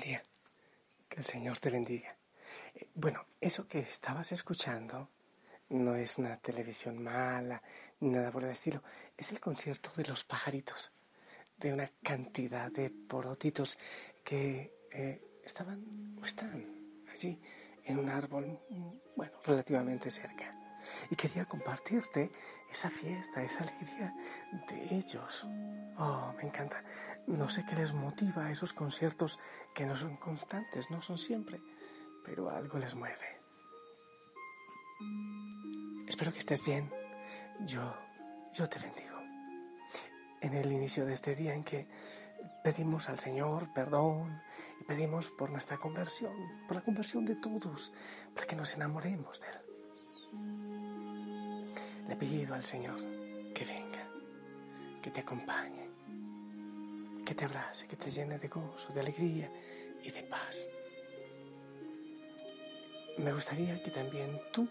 día. Que el Señor te bendiga. Eh, Bueno, eso que estabas escuchando no es una televisión mala nada por el estilo. Es el concierto de los pajaritos, de una cantidad de porotitos que eh, estaban o están allí en un árbol, mm, bueno, relativamente cerca. Y quería compartirte esa fiesta, esa alegría de ellos. Oh, me encanta. No sé qué les motiva a esos conciertos que no son constantes, no son siempre, pero algo les mueve. Espero que estés bien. Yo, yo te bendigo. En el inicio de este día en que pedimos al Señor perdón y pedimos por nuestra conversión, por la conversión de todos, para que nos enamoremos de Él. Le pido al Señor que venga, que te acompañe, que te abrace, que te llene de gozo, de alegría y de paz. Me gustaría que también tú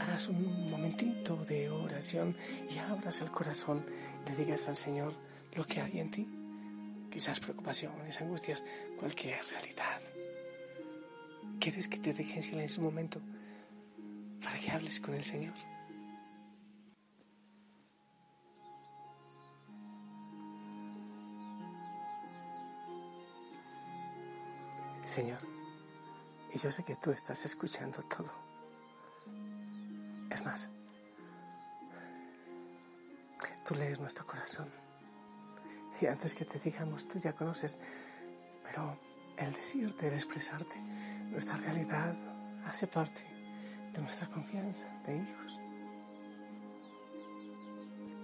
hagas un momentito de oración y abras el corazón, le digas al Señor lo que hay en ti, quizás preocupaciones, angustias, cualquier realidad. ¿Quieres que te deje en silencio un momento para que hables con el Señor? Señor, y yo sé que tú estás escuchando todo. Es más, tú lees nuestro corazón. Y antes que te digamos, tú ya conoces, pero el decirte, el expresarte, nuestra realidad hace parte de nuestra confianza de hijos.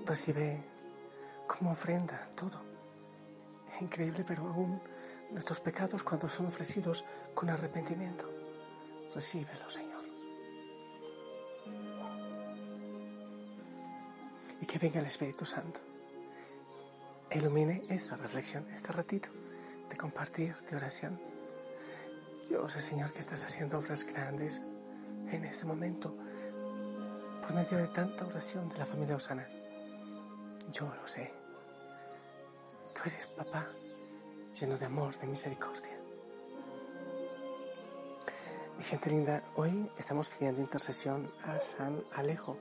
Recibe como ofrenda todo. Es increíble, pero aún nuestros pecados cuando son ofrecidos con arrepentimiento. Recíbelo, Señor. Y que venga el Espíritu Santo. Ilumine esta reflexión, este ratito de compartir, de oración. Yo sé, Señor, que estás haciendo obras grandes en este momento por medio de tanta oración de la familia Osana. Yo lo sé. Tú eres papá lleno de amor, de misericordia. Mi gente linda, hoy estamos pidiendo intercesión a San Alejo,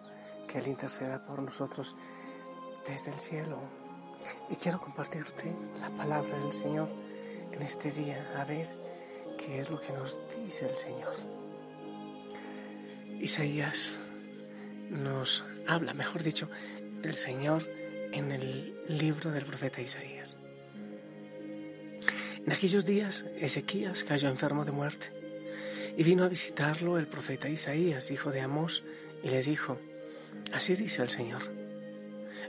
que Él interceda por nosotros desde el cielo. Y quiero compartirte la palabra del Señor en este día, a ver qué es lo que nos dice el Señor. Isaías nos habla, mejor dicho, el Señor en el libro del profeta Isaías. En aquellos días Ezequías cayó enfermo de muerte y vino a visitarlo el profeta Isaías, hijo de Amós, y le dijo, así dice el Señor,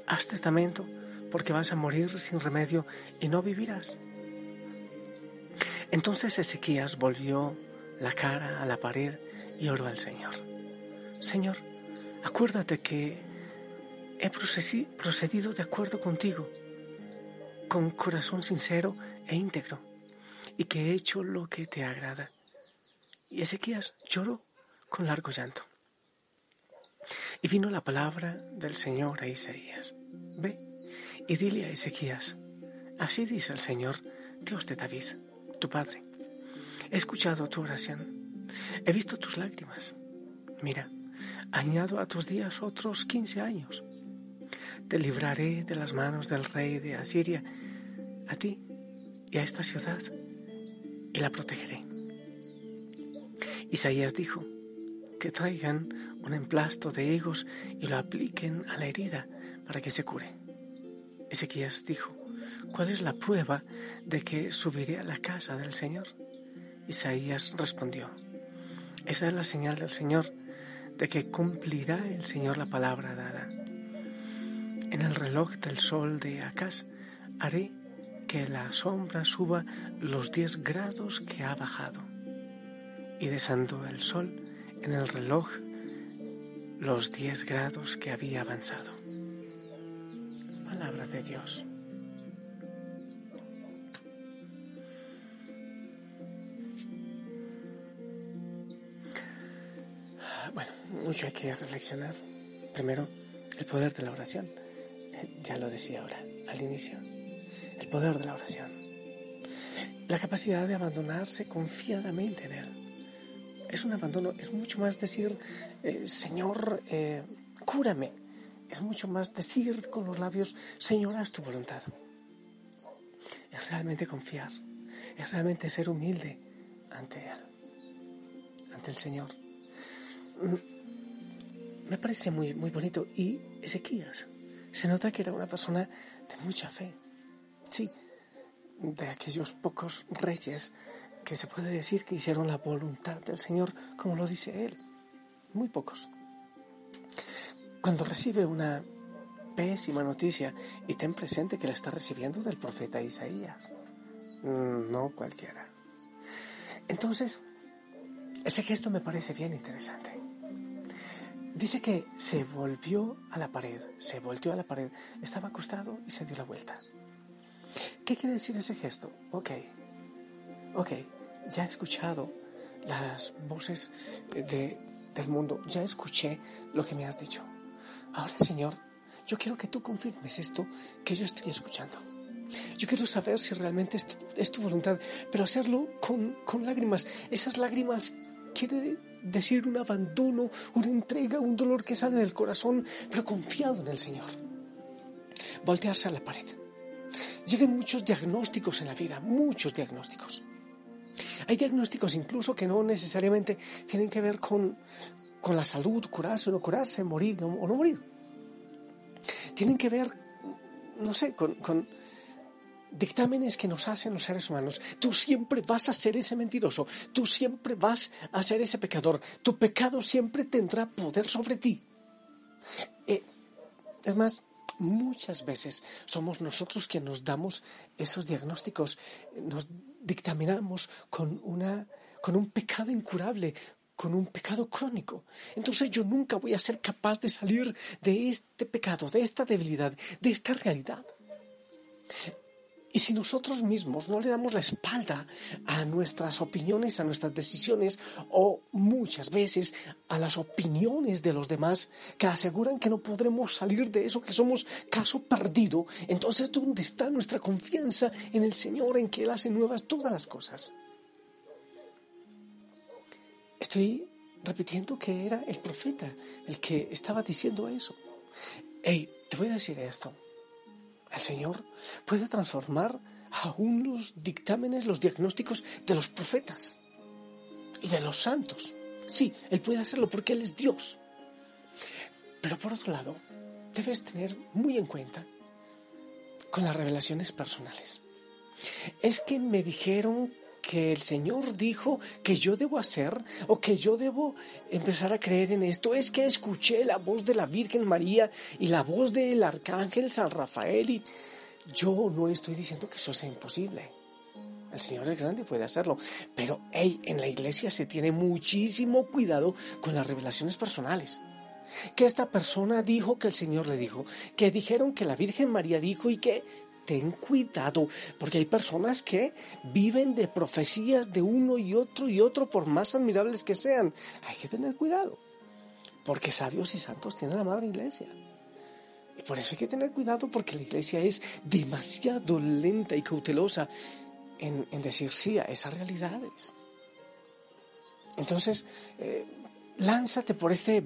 haz testamento porque vas a morir sin remedio y no vivirás. Entonces Ezequías volvió la cara a la pared y oró al Señor, Señor, acuérdate que he procedido de acuerdo contigo, con corazón sincero e íntegro, y que he hecho lo que te agrada. Y Ezequías lloró con largo llanto. Y vino la palabra del Señor a Isaías. Ve y dile a Ezequías, así dice el Señor, Dios de David, tu padre. He escuchado tu oración, he visto tus lágrimas. Mira, añado a tus días otros quince años. Te libraré de las manos del rey de Asiria, a ti y a esta ciudad, y la protegeré. Isaías dijo, que traigan un emplasto de higos y lo apliquen a la herida para que se cure. Ezequías dijo, ¿cuál es la prueba de que subiré a la casa del Señor? Isaías respondió, esa es la señal del Señor de que cumplirá el Señor la palabra dada. En el reloj del sol de Acaz haré que la sombra suba los diez grados que ha bajado. Y desandó el sol en el reloj los diez grados que había avanzado. Palabra de Dios. Bueno, mucho hay que reflexionar. Primero, el poder de la oración. Ya lo decía ahora, al inicio el poder de la oración, la capacidad de abandonarse confiadamente en Él. Es un abandono, es mucho más decir, eh, Señor, eh, cúrame. Es mucho más decir con los labios, Señor, haz tu voluntad. Es realmente confiar, es realmente ser humilde ante Él, ante el Señor. Mm, me parece muy, muy bonito. Y Ezequías, se nota que era una persona de mucha fe. Sí, de aquellos pocos reyes que se puede decir que hicieron la voluntad del Señor, como lo dice él. Muy pocos. Cuando recibe una pésima noticia, y ten presente que la está recibiendo del profeta Isaías, mm, no cualquiera. Entonces, ese gesto me parece bien interesante. Dice que se volvió a la pared, se volteó a la pared, estaba acostado y se dio la vuelta. ¿Qué quiere decir ese gesto? Ok, ok, ya he escuchado las voces de, del mundo, ya escuché lo que me has dicho. Ahora, Señor, yo quiero que tú confirmes esto que yo estoy escuchando. Yo quiero saber si realmente es, tu voluntad, pero hacerlo con, con lágrimas. Esas lágrimas quiere decir un abandono, una entrega, un dolor que sale del corazón, pero confiado en el Señor. Voltearse a la pared Llegan muchos diagnósticos en la vida, muchos diagnósticos. Hay diagnósticos incluso que no necesariamente tienen que ver con, con la salud, curarse o no curarse, morir o no morir. Tienen que ver, no sé, con, dictámenes que nos hacen los seres humanos. Tú siempre vas a ser ese mentiroso, tú siempre vas a ser ese pecador, tu pecado siempre tendrá poder sobre ti. Eh, es más, muchas veces somos nosotros quienes nos damos esos diagnósticos, nos dictaminamos con, una, con un pecado incurable, con un pecado crónico. Entonces yo nunca voy a ser capaz de salir de este pecado, de esta debilidad, de esta realidad. Y si nosotros mismos no le damos la espalda a nuestras opiniones, a nuestras decisiones o muchas veces a las opiniones de los demás que aseguran que no podremos salir de eso, que somos caso perdido, entonces ¿dónde está nuestra confianza en el Señor, en que Él hace nuevas todas las cosas? Estoy repitiendo que era el profeta el que estaba diciendo eso. Hey, te voy a decir esto. El Señor puede transformar aún los dictámenes, los diagnósticos de los profetas y de los santos. Sí, Él puede hacerlo porque Él es Dios. Pero por otro lado, debes tener muy en cuenta con las revelaciones personales. Es que me dijeron que el Señor dijo que yo debo hacer o que yo debo empezar a creer en esto es que escuché la voz de la Virgen María y la voz del Arcángel San Rafael y yo no estoy diciendo que eso sea imposible. El Señor es grande y puede hacerlo. Pero, hey, en la iglesia se tiene muchísimo cuidado con las revelaciones personales. Que esta persona dijo que el Señor le dijo, que dijeron que la Virgen María dijo y que ten cuidado, porque hay personas que viven de profecías de uno y otro y otro, por más admirables que sean. Hay que tener cuidado, porque sabios y santos tiene la madre iglesia. Y por eso hay que tener cuidado, porque la iglesia es demasiado lenta y cautelosa en, decir sí a esas realidades. Entonces, eh, lánzate por este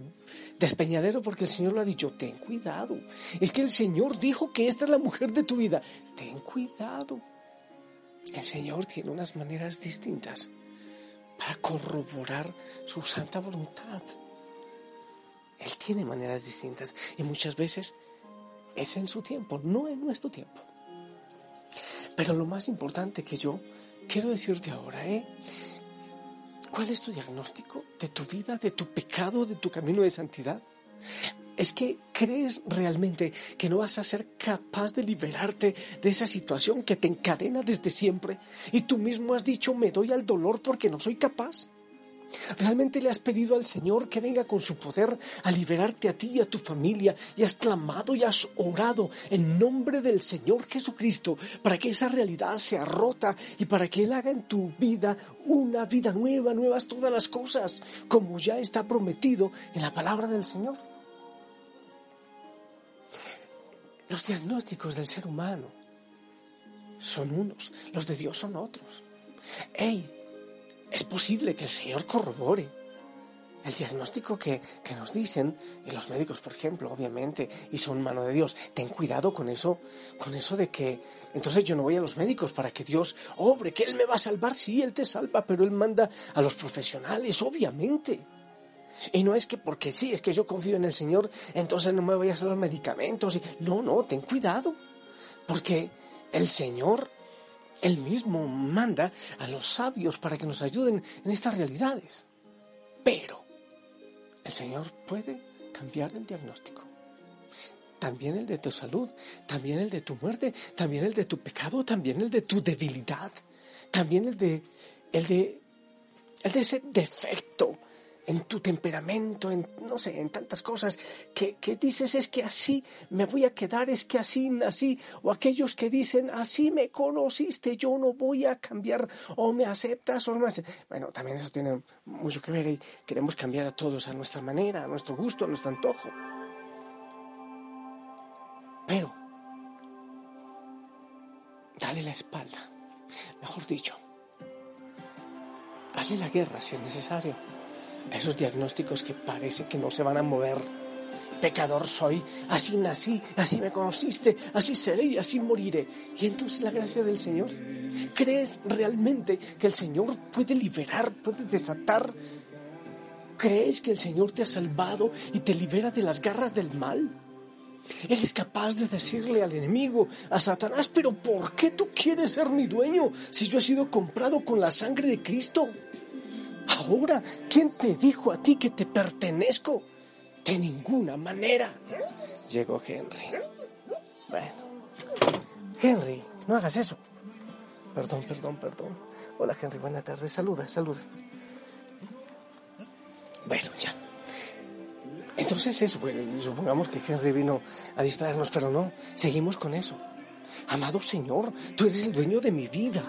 despeñadero porque el Señor lo ha dicho, ten cuidado. Es que el Señor dijo que esta es la mujer de tu vida. Ten cuidado. El Señor tiene unas maneras distintas para corroborar su santa voluntad. Él tiene maneras distintas y muchas veces es en su tiempo, no en nuestro tiempo. Pero lo más importante que yo quiero decirte ahora, ¿eh? ¿Cuál es tu diagnóstico de tu vida, de tu pecado, de tu camino de santidad? ¿Es que crees realmente que no vas a ser capaz de liberarte de esa situación que te encadena desde siempre? Y tú mismo has dicho, me doy al dolor porque no soy capaz. ¿Realmente le has pedido al Señor que venga con su poder a liberarte a ti y a tu familia y has clamado y has orado en nombre del Señor Jesucristo para que esa realidad sea rota y para que Él haga en tu vida una vida nueva, nuevas todas las cosas, como ya está prometido en la palabra del Señor? Los diagnósticos del ser humano son unos, los de Dios son otros. ¡Ey! Es posible que el Señor corrobore el diagnóstico que, nos dicen, y los médicos, por ejemplo, obviamente, y son mano de Dios. Ten cuidado con eso, con eso de que entonces yo no voy a los médicos para que Dios obre, que Él me va a salvar, sí, Él te salva, pero Él manda a los profesionales, obviamente. Y no es que porque sí, es que yo confío en el Señor, entonces no me voy a hacer los medicamentos. No, no, ten cuidado, porque el Señor él mismo manda a los sabios para que nos ayuden en estas realidades. Pero el Señor puede cambiar el diagnóstico. También el de tu salud, también el de tu muerte, también el de tu pecado, también el de tu debilidad, también el de, el de, el de ese defecto en tu temperamento, en, no sé, en tantas cosas, que, dices es que así me voy a quedar, es que así nací, o aquellos que dicen así me conociste, yo no voy a cambiar, o me aceptas o no me aceptas. Bueno, también eso tiene mucho que ver y queremos cambiar a todos a nuestra manera, a nuestro gusto, a nuestro antojo. Pero, dale la espalda, mejor dicho, hazle la guerra si es necesario esos diagnósticos que parece que no se van a mover. Pecador soy, así nací, así me conociste, así seré y así moriré. Y entonces la gracia del Señor. ¿Crees realmente que el Señor puede liberar, puede desatar? ¿Crees que el Señor te ha salvado y te libera de las garras del mal? Eres capaz de decirle al enemigo, a Satanás, pero ¿por qué tú quieres ser mi dueño si yo he sido comprado con la sangre de Cristo? Ahora, ¿quién te dijo a ti que te pertenezco? De ninguna manera. Llegó Henry. Bueno. Henry, no hagas eso. Perdón, perdón, perdón. Hola Henry, buena tarde. Saluda, saluda. Bueno, ya. Entonces eso, bueno, supongamos que Henry vino a distraernos, pero no, seguimos con eso. Amado Señor, tú eres el dueño de mi vida.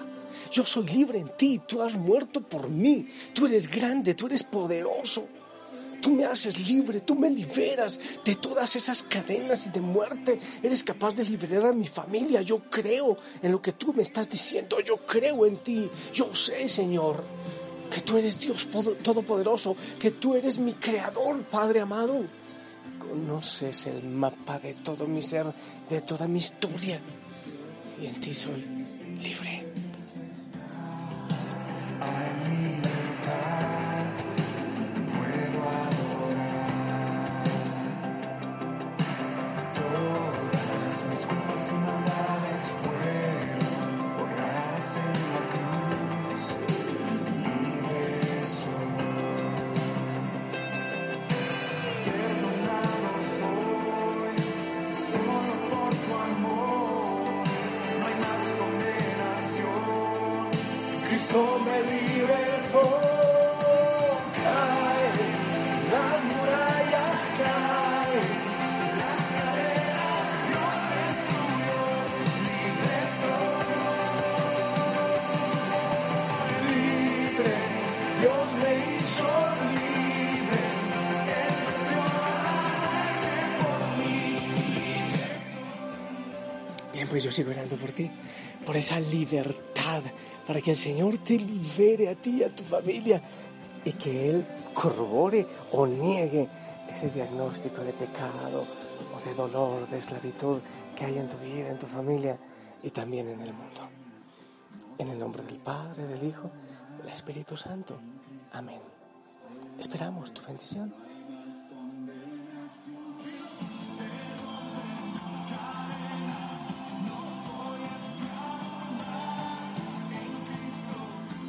Yo soy libre en ti, tú has muerto por mí, tú eres grande, tú eres poderoso. Tú me haces libre, tú me liberas de todas esas cadenas y de muerte. Eres capaz de liberar a mi familia. Yo creo en lo que tú me estás diciendo. Yo creo en ti. Yo sé, Señor, que tú eres Dios Todopoderoso, que tú eres mi creador, Padre amado. Conoces el mapa de todo mi ser, de toda mi historia. Y en ti soy libre. Pues yo sigo orando por ti, por esa libertad, para que el Señor te libere a ti y a tu familia y que Él corrobore o niegue ese diagnóstico de pecado o de dolor, de esclavitud que hay en tu vida, en tu familia y también en el mundo. En el nombre del Padre, del Hijo, del Espíritu Santo. Amén. Esperamos tu bendición.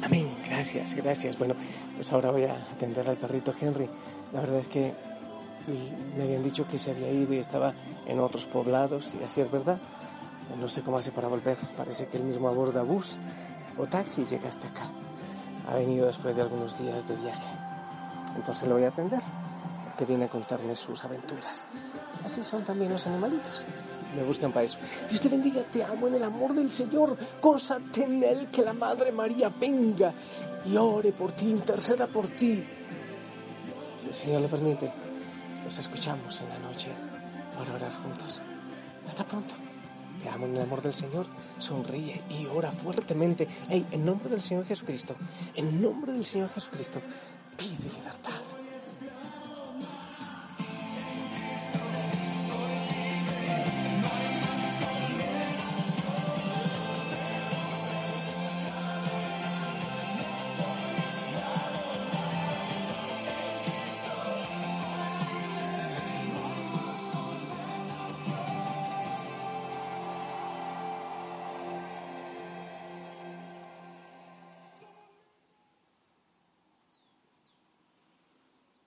Amén. Gracias, gracias. Bueno, pues ahora voy a atender al perrito Henry. La verdad es que me habían dicho que se había ido y estaba en otros poblados, y así es verdad. No sé cómo hace para volver. Parece que él mismo aborda bus o taxi y llega hasta acá. Ha venido después de algunos días de viaje. Entonces lo voy a atender, porque viene a contarme sus aventuras. Así son también los animalitos. Me buscan para eso. Dios te bendiga, te amo en el amor del Señor. Cosa en que la Madre María venga y ore por ti, interceda por ti. Si el Señor le permite, nos escuchamos en la noche para orar juntos. Hasta pronto. Te amo en el amor del Señor. Sonríe y ora fuertemente. Hey, en nombre del Señor Jesucristo, en nombre del Señor Jesucristo, pide libertad.